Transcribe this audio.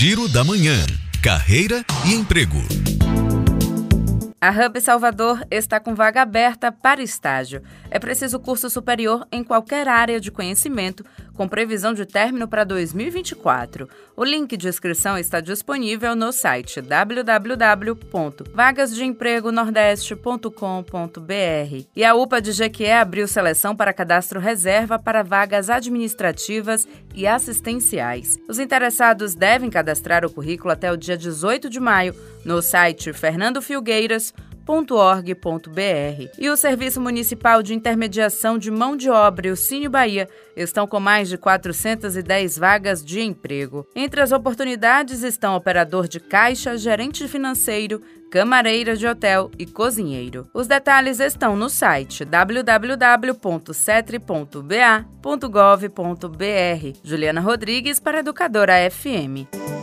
Giro da Manhã. Carreira e emprego. A Hub Salvador está com vaga aberta para estágio. É preciso curso superior em qualquer área de conhecimento, com previsão de término para 2024. O link de inscrição está disponível no site www.vagasdeempregonordeste.com.br. E a UPA de Jequié abriu seleção para cadastro reserva para vagas administrativas e assistenciais. Os interessados devem cadastrar o currículo até o dia 18 de maio no site fernandofilgueiras.org.br. E o Serviço Municipal de Intermediação de Mão de Obra e o Cine Bahia estão com mais de 410 vagas de emprego. Entre as oportunidades estão operador de caixa, gerente financeiro, camareira de hotel e cozinheiro. Os detalhes estão no site www.cetre.ba.gov.br. Juliana Rodrigues para Educadora FM.